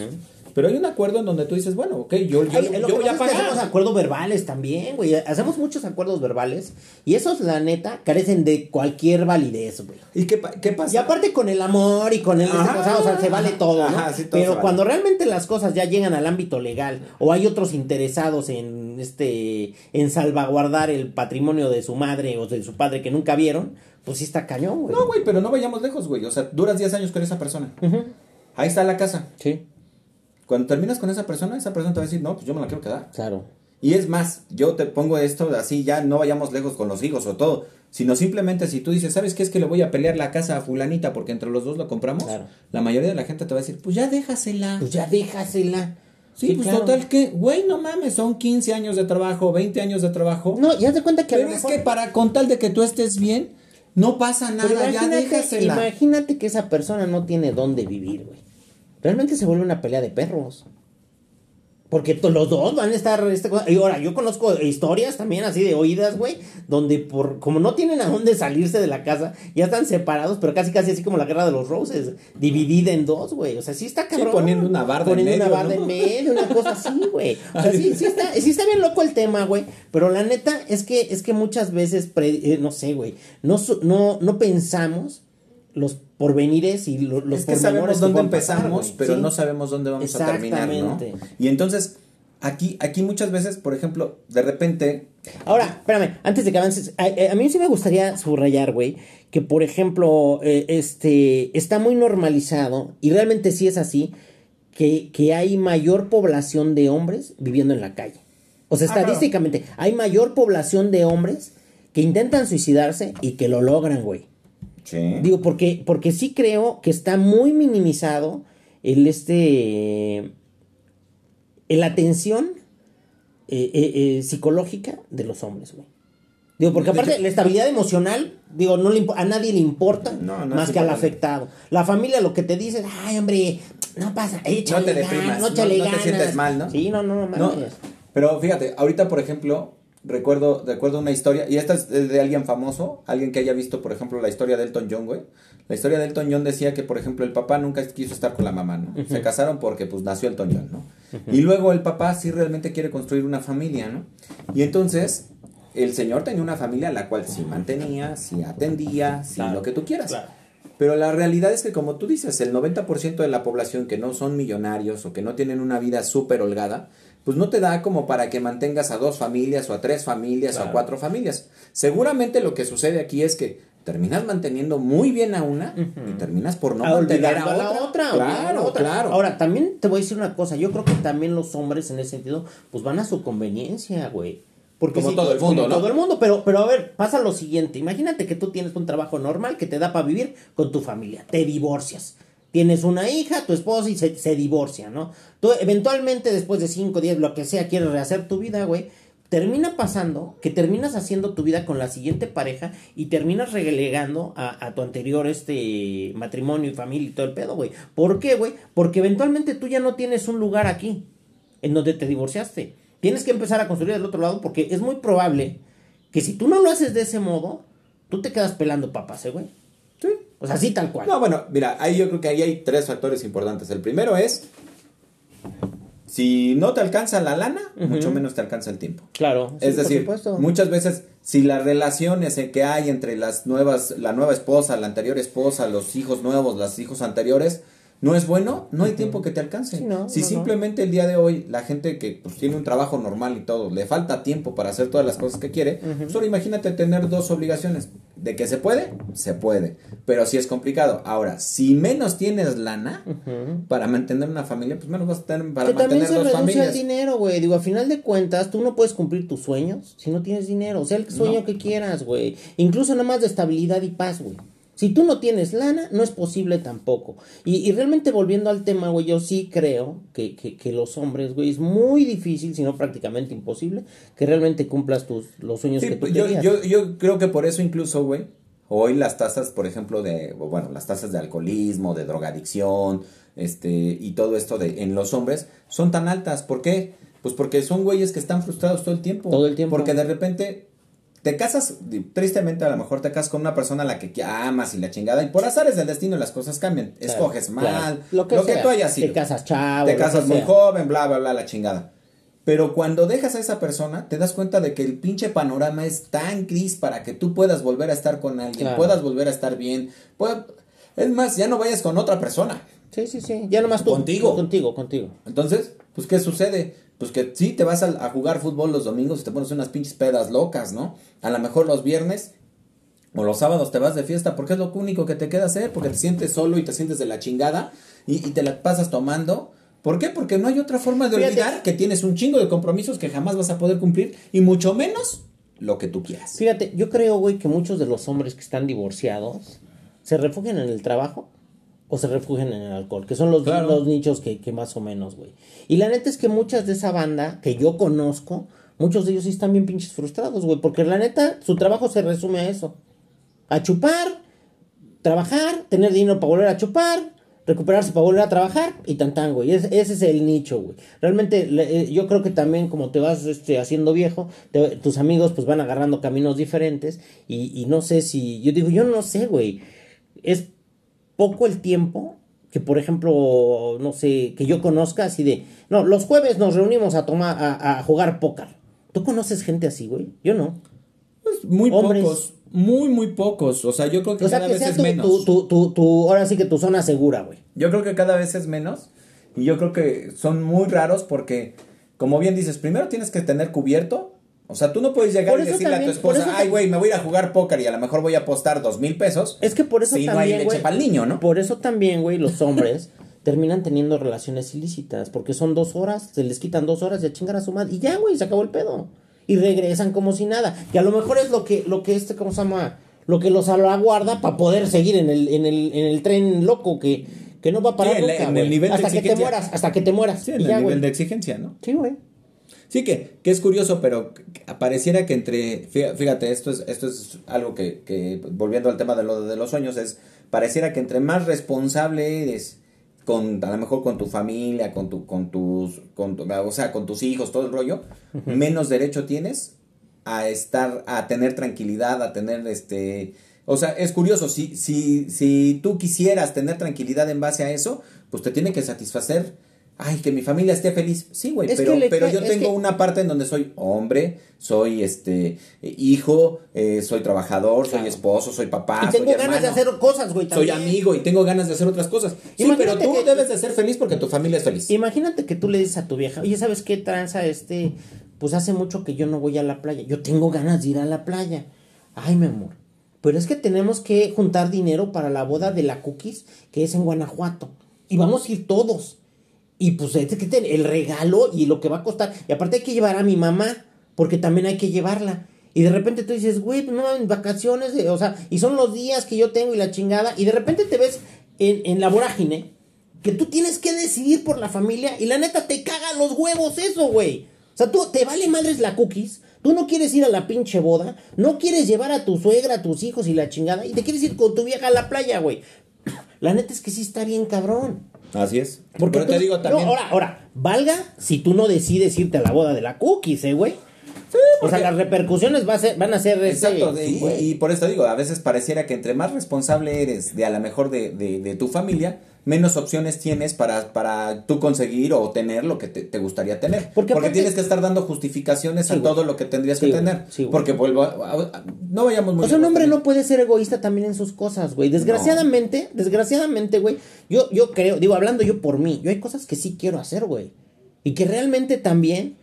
Pero hay un acuerdo en donde tú dices, bueno, ok, yo, yo, Ay, voy a es que hacemos pagar. acuerdos verbales también, güey. Hacemos muchos acuerdos verbales y esos, la neta, carecen de cualquier validez, güey. ¿Y qué, pa- qué pasa? Y aparte con el amor y con el este Ajá, cosa, o sea, se vale todo, ¿no? ajá, sí, todo se Pero vale. cuando realmente las cosas ya llegan al ámbito legal o hay otros interesados en este en salvaguardar el patrimonio de su madre o de su padre que nunca vieron, pues sí está cañón, güey. No, güey, pero no vayamos lejos, güey. O sea, duras 10 años con esa persona. Ahí está la casa. Sí, Cuando terminas con esa persona, esa persona te va a decir, no, pues yo me la quiero quedar. claro. Y es más, yo te pongo esto así, ya no vayamos lejos con los hijos o todo, sino simplemente si tú dices, ¿sabes qué es que le voy a pelear la casa a fulanita porque entre los dos lo compramos? Claro. La mayoría de la gente te va a decir, pues ya déjasela. Pues ya déjasela. Sí, pues claro. total que, güey, no mames, son 15 años de trabajo, 20 años de trabajo. No, ya te cuenta que a pero lo es mejor- que para con tal de que tú estés bien, no pasa Pero nada, ya déjasela. imagínate que esa persona no tiene dónde vivir, güey. Realmente se vuelve una pelea de perros. Porque los dos van a estar. Este, cosa- y ahora, yo conozco historias también así de oídas, güey. Donde por como no tienen a dónde salirse de la casa, ya están separados, pero casi casi así como la guerra de los roses. Dividida en dos, güey. O sea, sí está cabrón. poniendo una barda en Poniendo una medio, barda ¿no? en medio, una cosa así, güey. O sea, sí, sí está, sí está bien loco el tema, güey. Pero la neta es que, es que muchas veces, pre- eh, no sé, güey. No, no, no pensamos los porvenires y lo- los es que sabemos dónde pasar, empezamos, pero Sí. no sabemos dónde vamos a terminar, ¿no? Y entonces, aquí, aquí muchas veces, por ejemplo, de repente. Ahora, espérame, antes de que avances, a, a mí sí me gustaría subrayar, güey, que por ejemplo, eh, este, está muy normalizado, y realmente sí es así, que, que hay mayor población de hombres viviendo en la calle. O sea, Ah, claro. estadísticamente, hay mayor población de hombres que intentan suicidarse y que lo logran, güey. Sí. Digo, porque, porque sí creo que está muy minimizado el este. la atención eh, eh, eh, psicológica de los hombres, güey. Digo, porque aparte hecho- la estabilidad emocional, digo, no le a nadie le importa No, no más es que al afectado. La familia lo que te dice, ay, hombre, no pasa, échale No te ganas, deprimas, no, no te ganas. sientes mal, ¿no? Sí, no, no, no, pero fíjate, ahorita, por ejemplo, recuerdo, recuerdo una historia, y esta es de alguien famoso, alguien que haya visto, por ejemplo, la historia de Elton John, güey. La historia de Elton John decía que, por ejemplo, el papá nunca quiso estar con la mamá, ¿no? Se casaron porque, pues, nació Elton John, ¿no? Y luego el papá sí realmente quiere construir una familia, ¿no? Y entonces, el señor tenía una familia a la cual sí mantenía, sí atendía, sí Claro, lo que tú quieras. claro. Pero la realidad es que, como tú dices, el 90% de la población que no son millonarios o que no tienen una vida súper holgada, pues no te da como para que mantengas a dos familias o a tres familias o a cuatro familias. Seguramente lo que sucede aquí es que terminas manteniendo muy bien a una y terminas por no Ah, mantener a a la otra. otra. a Claro, la otra. claro. Ahora, también te voy a decir una cosa. Yo creo que también los hombres en ese sentido, pues van a su conveniencia, güey. Porque Como si todo el mundo, como ¿no? Todo el mundo, pero, pero a ver, pasa lo siguiente. Imagínate que tú tienes un trabajo normal que te da para vivir con tu familia. Te divorcias. Tienes una hija, tu esposa y se, se divorcia, ¿no? Tú eventualmente, después de 5, 10, lo que sea, quieres rehacer tu vida, güey. Termina pasando que terminas haciendo tu vida con la siguiente pareja y terminas relegando a, a tu anterior este matrimonio y familia y todo el pedo, güey. ¿Por qué, güey? Porque eventualmente tú ya no tienes un lugar aquí en donde te divorciaste. Tienes que empezar a construir del otro lado porque es muy probable que si tú no lo haces de ese modo, tú te quedas pelando papas, ¿eh, güey? Sí. O sea, así tal cual. No, bueno, mira, ahí yo creo que ahí hay tres factores importantes. El primero es, si no te alcanza la lana, mucho menos te alcanza el tiempo. Claro. Es sí, decir, muchas veces si las relaciones que hay entre las nuevas, la nueva esposa, la anterior esposa, los hijos nuevos, los hijos anteriores, no es bueno, no hay tiempo que te alcance. No, si no, no. simplemente el día de hoy la gente que pues, tiene un trabajo normal y todo, le falta tiempo para hacer todas las cosas que quiere, pues ahora imagínate tener dos obligaciones. De que se puede, se puede, pero sí es complicado. Ahora, si menos tienes lana para mantener una familia, pues menos vas a tener para que también mantener se dos familias. el dinero, güey. Digo, a final de cuentas, tú no puedes cumplir tus sueños si no tienes dinero. O sea, el sueño que quieras, güey. Incluso nada más de estabilidad y paz, güey. Si tú no tienes lana, no es posible tampoco. Y, y realmente volviendo al tema, güey, yo sí creo que, que, que los hombres, güey, es muy difícil, si no prácticamente imposible, que realmente cumplas tus, los sueños Sí, que tú pues yo, querías. yo, yo creo que por eso incluso, güey, hoy las tasas, por ejemplo, de, bueno, las tasas de alcoholismo, de drogadicción, este, y todo esto de, en los hombres, son tan altas. ¿Por qué? Pues porque son güeyes que están frustrados todo el tiempo. Todo el tiempo. Porque de repente te casas, tristemente a lo mejor te casas con una persona a la que amas y la chingada, y por azares del destino las cosas cambian. Claro, Escoges mal, claro. lo que, sea. tú hayas sido. Te casas chavo. Te casas muy sea. joven, bla, bla, bla, la chingada. Pero cuando dejas a esa persona, te das cuenta de que el pinche panorama es tan gris para que tú puedas volver a estar con alguien, Claro. puedas volver a estar bien. pueda- Es más, ya no vayas con otra persona. Sí, sí, sí. Ya nomás tú. Contigo. Contigo, contigo. Entonces, pues, ¿qué sucede? Pues que sí, te vas a, a jugar fútbol los domingos y te pones unas pinches pedas locas, ¿no? A lo mejor los viernes o los sábados te vas de fiesta porque es lo único que te queda hacer, porque te sientes solo y te sientes de la chingada y, y te la pasas tomando. ¿Por qué? Porque no hay otra forma de Fíjate. olvidar que tienes un chingo de compromisos que jamás vas a poder cumplir y mucho menos lo que tú quieras. Fíjate, yo creo, güey, que muchos de los hombres que están divorciados se refugian en el trabajo o se refugian en el alcohol, que son los, Claro. los nichos que, que más o menos, güey. Y la neta es que muchas de esa banda que yo conozco, muchos de ellos sí están bien pinches frustrados, güey, porque la neta su trabajo se resume a eso. A chupar, trabajar, tener dinero para volver a chupar, recuperarse para volver a trabajar y tan tan, güey. Es- ese es el nicho, güey. Realmente le- eh, yo creo que también como te vas este, haciendo viejo, te- tus amigos pues van agarrando caminos diferentes y, y no sé si, yo digo, yo no sé, güey. Es poco el tiempo que, por ejemplo, no sé, que yo conozca así de, no, los jueves nos reunimos a tomar, a, a jugar póker. ¿Tú conoces gente así, güey? Yo no. Pues muy Hombres. pocos, muy, muy pocos. O sea, yo creo que O sea, cada que vez sea es tu, menos. tu, tu, tu, tu- ahora sí que tu zona segura, güey. Yo creo que cada vez es menos. Y yo creo que son muy raros porque como bien dices, primero tienes que tener cubierto. O sea, tú no puedes llegar Por y decirle a tu también- esposa, ay, güey, me voy a ir a jugar póker y a lo mejor voy a apostar dos mil pesos. Es que por eso si no hay también, leche para el niño, ¿no? Por eso también, güey, los hombres terminan teniendo relaciones ilícitas, porque son dos horas, se les quitan dos horas de chingar a su madre y ya, güey, se acabó el pedo. Y regresan como si nada. Que a lo mejor es lo que, lo que este, ¿cómo se llama? Lo que los salvaguarda para poder seguir en el, en el, en el tren loco que, que no va a parar Sí, en la- nunca, en el nivel de hasta que te mueras, hasta que te mueras. Sí, en el ya, nivel de exigencia, ¿no? Sí, güey. Sí, que, que es curioso, pero pareciera que entre. fí- Fíjate, esto es, esto es algo que, que, volviendo al tema de, lo, de los sueños, es. Pareciera que entre más responsable eres, con, a lo mejor con tu familia, con, tu, con tus. Con tu- o sea, con tus hijos, todo el rollo, menos derecho tienes a estar. a tener tranquilidad, a tener este. O sea, es curioso, si, si, si tú quisieras tener tranquilidad en base a eso, pues te tiene que satisfacer. Ay, que mi familia esté feliz. Sí, güey, pero, le- pero yo tengo que- una parte en donde soy hombre, soy este hijo, eh, soy trabajador, soy esposo, soy papá, y tengo soy ganas de hacer cosas, güey. soy también. amigo y tengo ganas de hacer otras cosas. Sí, Imagínate pero tú que- debes de ser feliz porque tu familia es feliz. Imagínate que tú le dices a tu vieja, oye, ¿sabes qué tranza este? Pues hace mucho que yo no voy a la playa. Yo tengo ganas de ir a la playa. Ay, mi amor. Pero es que tenemos que juntar dinero para la boda de la Cookies, que es en Guanajuato. Y vamos a ir todos. Y pues el regalo y lo que va a costar. Y aparte hay que llevar a mi mamá, porque también hay que llevarla. Y de repente tú dices, güey, no, en vacaciones, eh, o sea, y son los días que yo tengo y la chingada. Y de repente te ves en, en la vorágine que tú tienes que decidir por la familia y la neta te caga los huevos eso, güey. O sea, tú te vale madres la cookies, tú no quieres ir a la pinche boda, no quieres llevar a tu suegra, a tus hijos y la chingada, y te quieres ir con tu vieja a la playa, güey. La neta es que sí está bien cabrón. Así es. Porque pero te digo también. No, ahora, ahora, valga si tú no decides irte a la boda de la cookies, eh, güey. o sea, las repercusiones va a ser, van a ser... Exacto, y, por eso digo, a veces pareciera que entre más responsable eres de a lo mejor de, de, de tu familia, menos opciones tienes para, para tú conseguir o tener lo que te, te gustaría tener. Porque Porque, tienes que estar dando justificaciones Sí, a todo lo que tendrías Sí, que güey. tener. Sí, güey. porque vuelvo a- a- a- no vayamos muy O sea, un hombre no puede ser egoísta también en sus cosas, güey. Desgraciadamente, desgraciadamente, güey. Yo, yo creo, digo, hablando yo por mí, yo hay cosas que sí quiero hacer, güey. Y que realmente también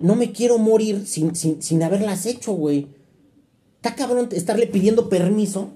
no me quiero morir sin, sin, sin haberlas hecho, güey. Está cabrón estarle pidiendo permiso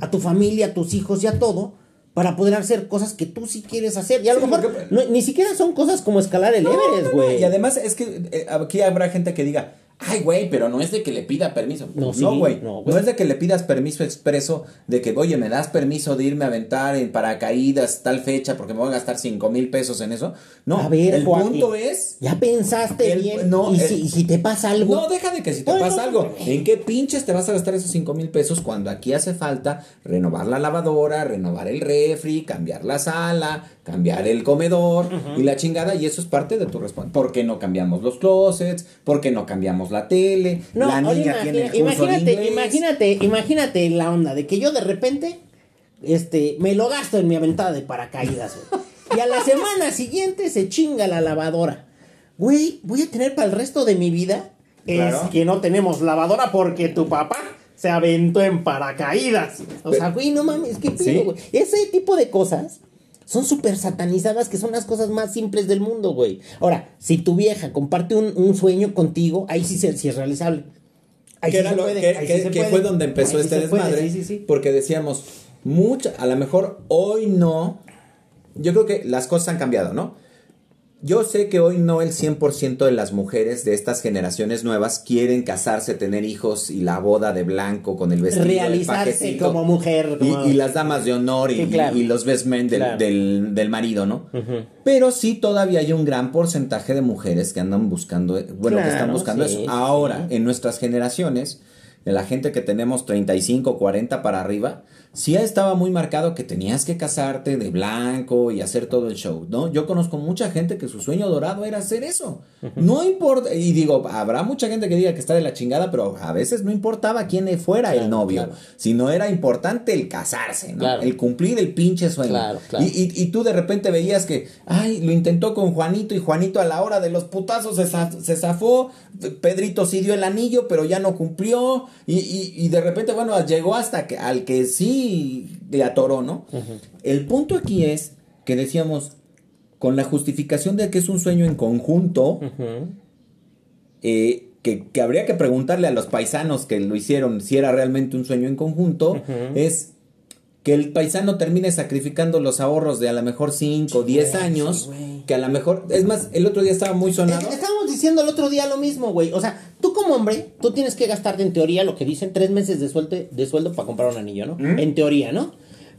a tu familia, a tus hijos y a todo para poder hacer cosas que tú sí quieres hacer. Y a lo Sí, mejor porque- no- ni siquiera son cosas como escalar el Everest, güey. Y además es que eh, aquí habrá gente que diga, ay, güey, pero no es de que le pida permiso. No, sí, güey. no, es de que le pidas permiso expreso de que, oye, me das permiso de irme a aventar en paracaídas tal fecha porque me voy a gastar cinco mil pesos en eso. No, A ver, el Joaquín, punto es... Ya pensaste El- bien. no, y, el- si, y si te pasa algo. No, deja de que si te pasa algo. ¿en qué pinches te vas a gastar esos cinco mil pesos cuando aquí hace falta renovar la lavadora, renovar el refri, cambiar la sala, cambiar el comedor y la chingada? Y eso es parte de tu responsabilidad. ¿Por qué no cambiamos los closets? ¿Por qué no cambiamos la tele? No, la niña tiene el curso imagínate, de inglés. imagínate, imagínate la onda de que yo de repente, este, me lo gasto en mi aventada de paracaídas, güey. Y a la semana siguiente se chinga la lavadora. Güey, voy a tener para el resto de mi vida. Claro. Es que no tenemos lavadora porque tu papá se aventó en paracaídas. O sea, güey, no mames, qué Sí. pedo, güey. Ese tipo de cosas son súper satanizadas, que son las cosas más simples del mundo, güey. Ahora, si tu vieja comparte un, un sueño contigo, ahí sí, se, sí es realizable. Ahí que sí era se lo- puede, que- ahí que- sí se que puede. fue donde empezó Ahí este puede, desmadre. sí, sí, sí. Porque decíamos, mucha, a lo mejor hoy no. Yo creo que las cosas han cambiado, ¿no? Yo sé que hoy no el 100% de las mujeres de estas generaciones nuevas quieren casarse, tener hijos y la boda de blanco con el vestido, Realizarse pajecito, como mujer. y, como- y las damas de honor y, Sí, claro. y- y los best men del, Claro. del- del marido, ¿no? Pero sí todavía hay un gran porcentaje de mujeres que andan buscando, bueno, que están buscando sí, eso. Ahora, sí. en nuestras generaciones, de la gente que tenemos 35, 40 para arriba, sí estaba muy marcado que tenías que casarte de blanco y hacer todo el show, ¿no? Yo conozco mucha gente que su sueño dorado era hacer eso. No importa, y digo, habrá mucha gente que diga que está de la chingada, pero a veces no importaba quién fuera Claro, el novio, claro. sino era importante el casarse, ¿no? Claro. El cumplir el pinche sueño. Y, y- y tú de repente veías que, ay, lo intentó con Juanito y Juanito a la hora de los putazos se, se zafó, Pedrito sí dio el anillo, pero ya no cumplió, y, y- y de repente, bueno, llegó hasta que, al que sí le atoró, ¿no? El punto aquí es que decíamos, con la justificación de que es un sueño en conjunto, eh, que, que habría que preguntarle a los paisanos que lo hicieron si era realmente un sueño en conjunto, es que el paisano termine sacrificando los ahorros de a lo mejor 5 o 10 años, que a lo mejor, es más, el otro día estaba muy sonado. Es- Estábamos diciendo el otro día lo mismo, güey. O sea, tú como hombre, tú tienes que gastarte en teoría lo que dicen tres meses de sueldo, de sueldo para comprar un anillo, ¿no? En teoría, ¿no?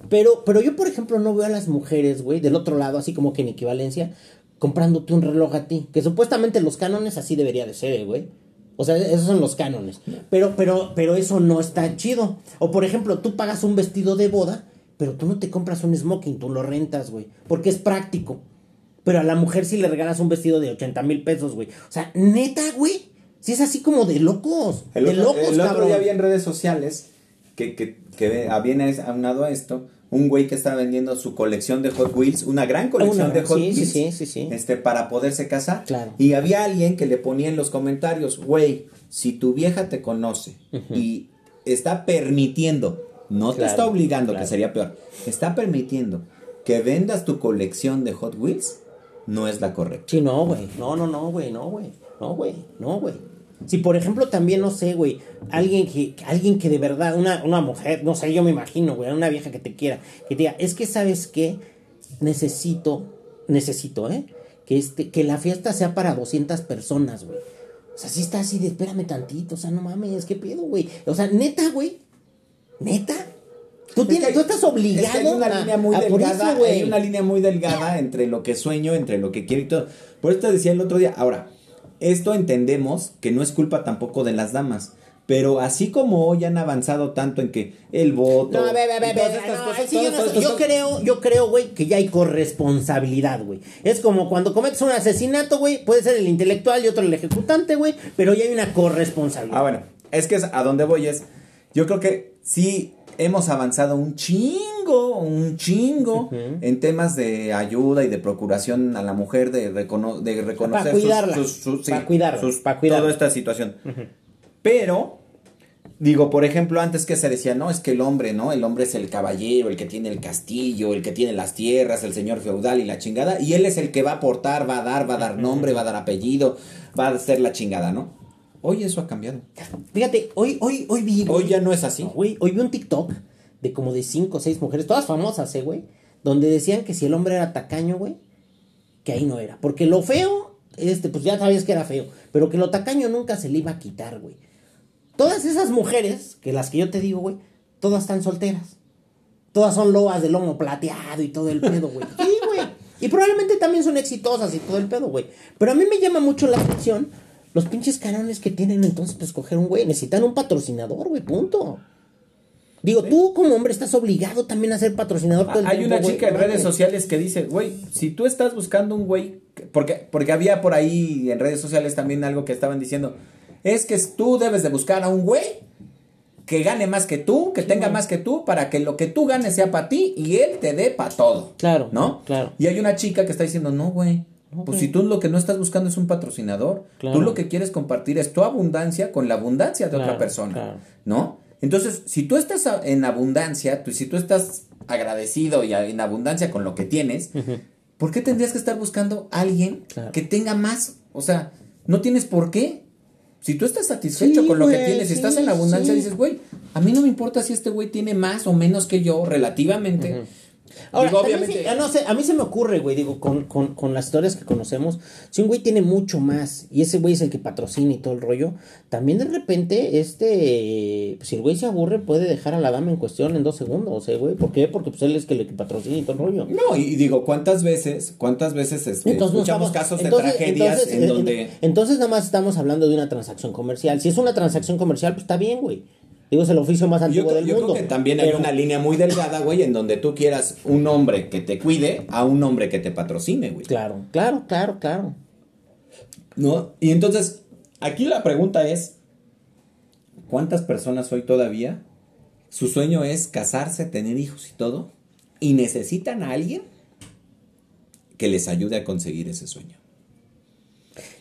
Pero, pero yo, por ejemplo, no veo a las mujeres, güey, del otro lado, así como que en equivalencia, comprándote un reloj a ti. Que supuestamente los cánones así debería de ser, eh, güey. O sea, esos son los cánones. Pero, pero, pero eso no está chido. O por ejemplo, tú pagas un vestido de boda, pero tú no te compras un smoking, tú lo rentas, güey. Porque es práctico. Pero a la mujer sí le regalas un vestido de 80 mil pesos, güey. O sea, neta, güey. Si es así como de locos. El de otro, locos, el otro cabrón. día había en redes sociales que, que, que viene aunado a esto, un güey que estaba vendiendo su colección de Hot Wheels, una gran colección Una, de Hot sí, Wheels, sí, sí, sí. este para poderse casar. Claro. Y había alguien que le ponía en los comentarios, güey, si tu vieja te conoce y está permitiendo, no te está obligando, claro. que sería peor, está permitiendo que vendas tu colección de Hot Wheels, no es la correcta. Sí, no, güey. No, no, no, güey. No, güey. No, güey. No, güey. Si por ejemplo también, no sé, güey, alguien que, alguien que de verdad, una, una mujer, no sé, yo me imagino, güey, una vieja que te quiera, que te diga, es que sabes qué, necesito, necesito, ¿eh? Que, este, que la fiesta sea para 200 personas, güey. O sea, sí está así de, espérame tantito, o sea, no mames, ¿qué pedo, güey? O sea, neta, güey, neta. Tú, Es tienes, que hay- tú estás obligado es que hay una a- línea muy a delgada, eso, güey. hay una línea muy delgada entre lo que sueño, entre lo que quiero y todo. Por eso te decía el otro día, ahora, esto entendemos que no es culpa tampoco de las damas. Pero así como hoy han avanzado tanto en que el voto. No, ve, ve, ve, y todas ve, estas no, cosas, ahí sí yo, creo, yo creo, güey, que ya hay corresponsabilidad, güey. Es como cuando cometes un asesinato, güey, puede ser el intelectual y otro el ejecutante, güey, pero ya hay una corresponsabilidad. Ah, bueno, es que es a donde voy es. Yo creo que sí hemos avanzado un chingo, un chingo en temas de ayuda y de procuración a la mujer, de, recono- de reconocer sus- cuidarla, sus, sus- sí, pa' cuidarla, sus- pa' cuidarla. toda esta situación. Pero, digo, por ejemplo, antes que se decía, no, es que el hombre, ¿no? El hombre es el caballero, el que tiene el castillo, el que tiene las tierras, el señor feudal y la chingada, y él es el que va a aportar, va a dar, va a dar nombre, va a dar apellido, va a hacer la chingada, ¿no? Hoy eso ha cambiado. Fíjate, hoy, hoy, hoy vi. Hoy ya no es así. No, Güey, hoy vi un TikTok de como de cinco o seis mujeres, todas famosas, eh, güey, donde decían que si el hombre era tacaño, güey, que ahí no era. Porque lo feo, este, pues ya sabías que era feo, pero que lo tacaño nunca se le iba a quitar, güey. Todas esas mujeres, que las que yo te digo, güey, todas están solteras. Todas son loas de lomo plateado y todo el pedo, güey. Sí, güey. Y probablemente también son exitosas y todo el pedo, güey. Pero a mí me llama mucho la atención los pinches canones que tienen entonces para escoger un güey. Necesitan un patrocinador, güey, punto. Digo, tú como hombre estás obligado también a ser patrocinador todo el Hay tiempo, una güey. chica en redes sociales que dice, güey, si tú estás buscando un güey, porque, porque había por ahí en redes sociales también algo que estaban diciendo, es que tú debes de buscar a un güey que gane más que tú, que tenga más que tú, para que lo que tú ganes sea para ti y él te dé para todo. Claro, ¿No? claro. Y hay una chica que está diciendo, no, güey. No, Pues si tú lo que no estás buscando es un patrocinador, Claro. tú lo que quieres compartir es tu abundancia con la abundancia de otra persona, claro. ¿no? Entonces, si tú estás en abundancia, tú, si tú estás agradecido y en abundancia con lo que tienes, ¿por qué tendrías que estar buscando a alguien que tenga más? O sea, no tienes por qué. Si tú estás satisfecho Sí, con lo que tienes, si estás en abundancia, sí. dices, güey, a mí no me importa si este güey tiene más o menos que yo, relativamente. Ahora, Digo, también obviamente. sí, ah, no sé, a mí se me ocurre, güey, digo, con, con, con las historias que conocemos, si un güey tiene mucho más y ese güey es el que patrocina y todo el rollo, también de repente, este, pues si el güey se aburre, puede dejar a la dama en cuestión en dos segundos, ¿eh, güey? ¿Por qué? Porque pues él es el que patrocina y todo el rollo. No, y, digo, ¿cuántas veces, cuántas veces este, Entonces, no escuchamos estamos- casos entonces- de tragedias entonces, en donde... Entonces nada más estamos hablando de una transacción comercial. Si es una transacción comercial, pues está bien, güey. Digo, es el oficio más Yo, antiguo creo- del yo mundo. creo que también hay una línea muy delgada, güey, en donde tú quieras un hombre que te cuide a un hombre que te patrocine, güey. Claro, claro, claro, claro. ¿No? Y entonces, aquí la pregunta es, ¿cuántas personas hoy todavía su sueño es casarse, tener hijos y todo, y necesitan a alguien que les ayude a conseguir ese sueño?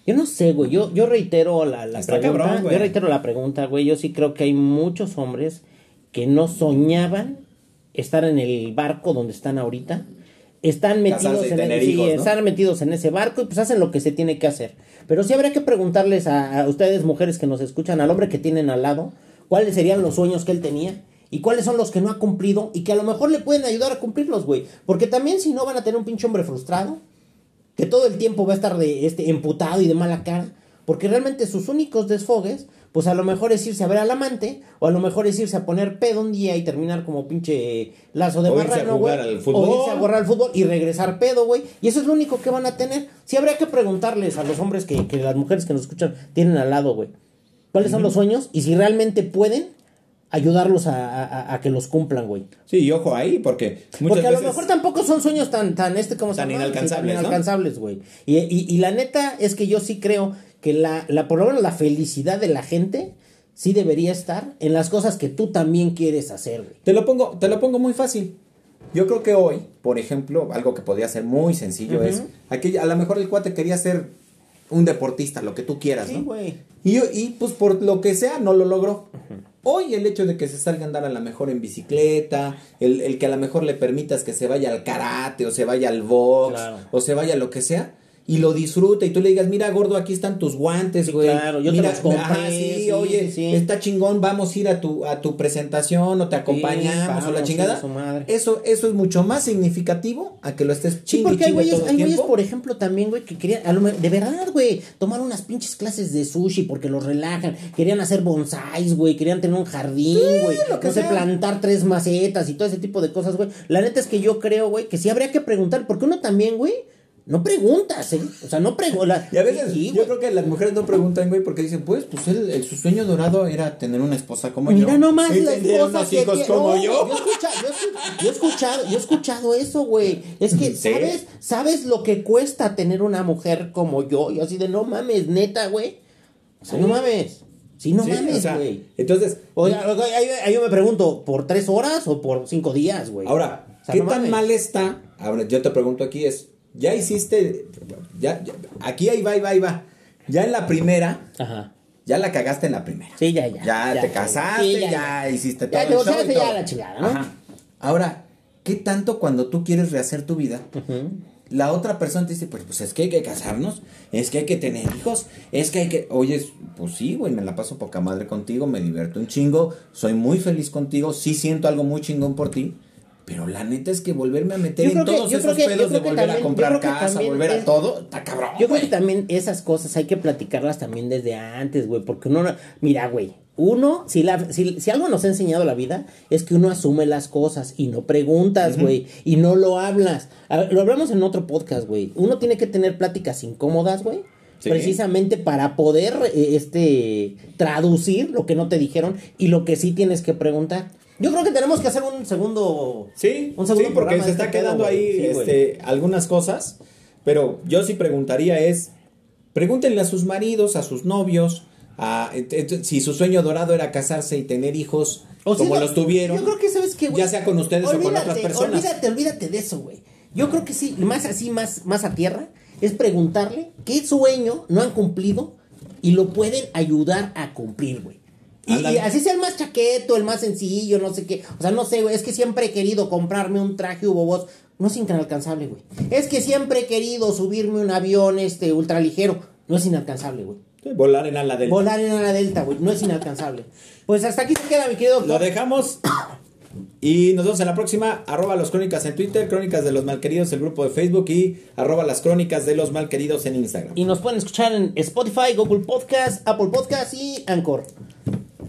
Yo no sé, güey. Yo, yo reitero la, la Está pregunta. cabrón, yo reitero la pregunta, güey. Yo sí creo que hay muchos hombres que no soñaban estar en el barco donde están ahorita. están metidos en sí, hijos, ¿no? están metidos en ese barco y pues hacen lo que se tiene que hacer. Pero sí habría que preguntarles a, a ustedes mujeres que nos escuchan, al hombre que tienen al lado, cuáles serían los sueños que él tenía y cuáles son los que no ha cumplido y que a lo mejor le pueden ayudar a cumplirlos, güey. Porque también si no van a tener un pinche hombre frustrado, que todo el tiempo va a estar de este emputado y de mala cara, porque realmente sus únicos desfogues, pues a lo mejor es irse a ver al amante, o a lo mejor es irse a poner pedo un día y terminar como pinche lazo de O marrano, güey. O irse a jugar al fútbol y regresar pedo, güey. Y eso es lo único que van a tener. Sí habría que preguntarles a los hombres que, que las mujeres que nos escuchan tienen al lado, güey. ¿Cuáles son los sueños? Y si realmente pueden ayudarlos a, a- a que los cumplan, güey. Sí, y ojo ahí, porque muchas Porque a lo mejor tampoco son sueños tan, tan este, como Tan inalcanzables, ¿no? inalcanzables, güey. Y, y, y la neta es que yo sí creo que la, la, por lo menos la felicidad de la gente sí debería estar en las cosas que tú también quieres hacer, güey. Te lo pongo, te lo pongo muy fácil. Yo creo que hoy, por ejemplo, algo que podría ser muy sencillo es, aquella, a lo mejor el cuate quería ser un deportista, lo que tú quieras, Sí, ¿no? güey. Y, y pues por lo que sea, no lo logró. Hoy el hecho de que se salga a andar a lo mejor en bicicleta, el, el que a lo mejor le permitas que se vaya al karate o se vaya al box Claro. o se vaya a lo que sea y lo disfrute y tú le digas, mira gordo, aquí están tus guantes, Sí, güey. claro, yo te los compré, ajá, sí, sí, oye, sí, sí. está chingón, vamos a ir a tu, a tu presentación o te acompañamos o la chingada. Eso, eso es mucho más significativo a que lo estés Sí, chingue, porque hay güeyes, hay güeyes, por ejemplo, también, güey, que querían, a lo de verdad, güey, tomar unas pinches clases de sushi porque los relajan. Querían hacer bonsáis, güey, querían tener un jardín, güey. no sé, sea. plantar tres macetas y todo ese tipo de cosas, güey. La neta es que yo creo, güey, que sí habría que preguntar, porque uno también, güey, no preguntas, ¿eh? O sea, no preguntas. Y a veces Sí, yo creo que las mujeres no preguntan, güey, porque dicen, pues, pues él, el- su sueño dorado era tener una esposa como yo. Mira nomás cosas unos que hijos como No, yo. Yo, escucha- yo escu- yo he escuchado, yo he escuchado eso, güey. Es que, Sí. ¿sabes? ¿Sabes lo que cuesta tener una mujer como yo? Y así de, no mames, neta, güey. O sea, no mames. Sí, no o mames, sea, güey. entonces, ahí, ahí yo me pregunto, ¿por tres horas o por cinco días, güey? ahora, O sea, ¿qué no tan mal está? Ahora, yo te pregunto aquí es, ya hiciste, ya, ya- aquí ahí va, ahí va, ahí va. Ya en la primera, Ajá. ya la cagaste en la primera. Sí, ya, ya. Ya, te casaste, Sí, ya, hiciste todo Ya te divorciaste, ya la chingada, ¿no? Ajá. Ahora, ¿qué tanto cuando tú quieres rehacer tu vida? La otra persona te dice, pues, pues es que hay que casarnos, es que hay que tener hijos, es que hay que, oye, pues sí, güey, me la paso poca madre contigo, me divierto un chingo, soy muy feliz contigo, sí siento algo muy chingón por ti, pero la neta es que volverme a meter en que- todos esos que- pedos de volver a también- comprar casa, volver a todo, está cabrón, Yo creo que también esas cosas hay que platicarlas también desde antes, güey, porque uno, no- mira, güey, uno, si, la, si, si algo nos ha enseñado la vida, es que uno asume las cosas y no preguntas, güey, y no lo hablas. A ver, lo hablamos en otro podcast, güey. Uno tiene que tener pláticas incómodas, güey. Sí. Precisamente para poder eh, este traducir lo que no te dijeron y lo que sí tienes que preguntar. Yo creo que tenemos que hacer un segundo Sí, un segundo sí, porque se de está este quedando ahí Sí, este, algunas cosas, pero yo sí preguntaría es, pregúntenle a sus maridos, a sus novios, a, si su sueño dorado era casarse y tener hijos O como sea, los tuvieron, Yo creo que sabes que, güey. ya sea con ustedes o con otras personas. Olvídate, olvídate de eso, güey. Yo creo que sí, más así, más, más a tierra, es preguntarle qué sueño no han cumplido y lo pueden ayudar a cumplir, güey. Y, así sea el más chaqueto, el más sencillo, no sé qué. O sea, no sé, güey. Es que siempre he querido comprarme un traje Hugo Boss. No es inalcanzable, güey. Es que siempre he querido subirme un avión este ultraligero. No es inalcanzable, güey. Volar en ala del... Volar en la delta, güey. No es inalcanzable. Pues hasta aquí se queda, mi querido Lo dejamos y nos vemos en la próxima. Arroba los crónicas en Twitter, crónicas de los malqueridos el grupo de Facebook y arroba las crónicas de los malqueridos en Instagram. Y nos pueden escuchar en Spotify, Google Podcast, Apple Podcast y Anchor.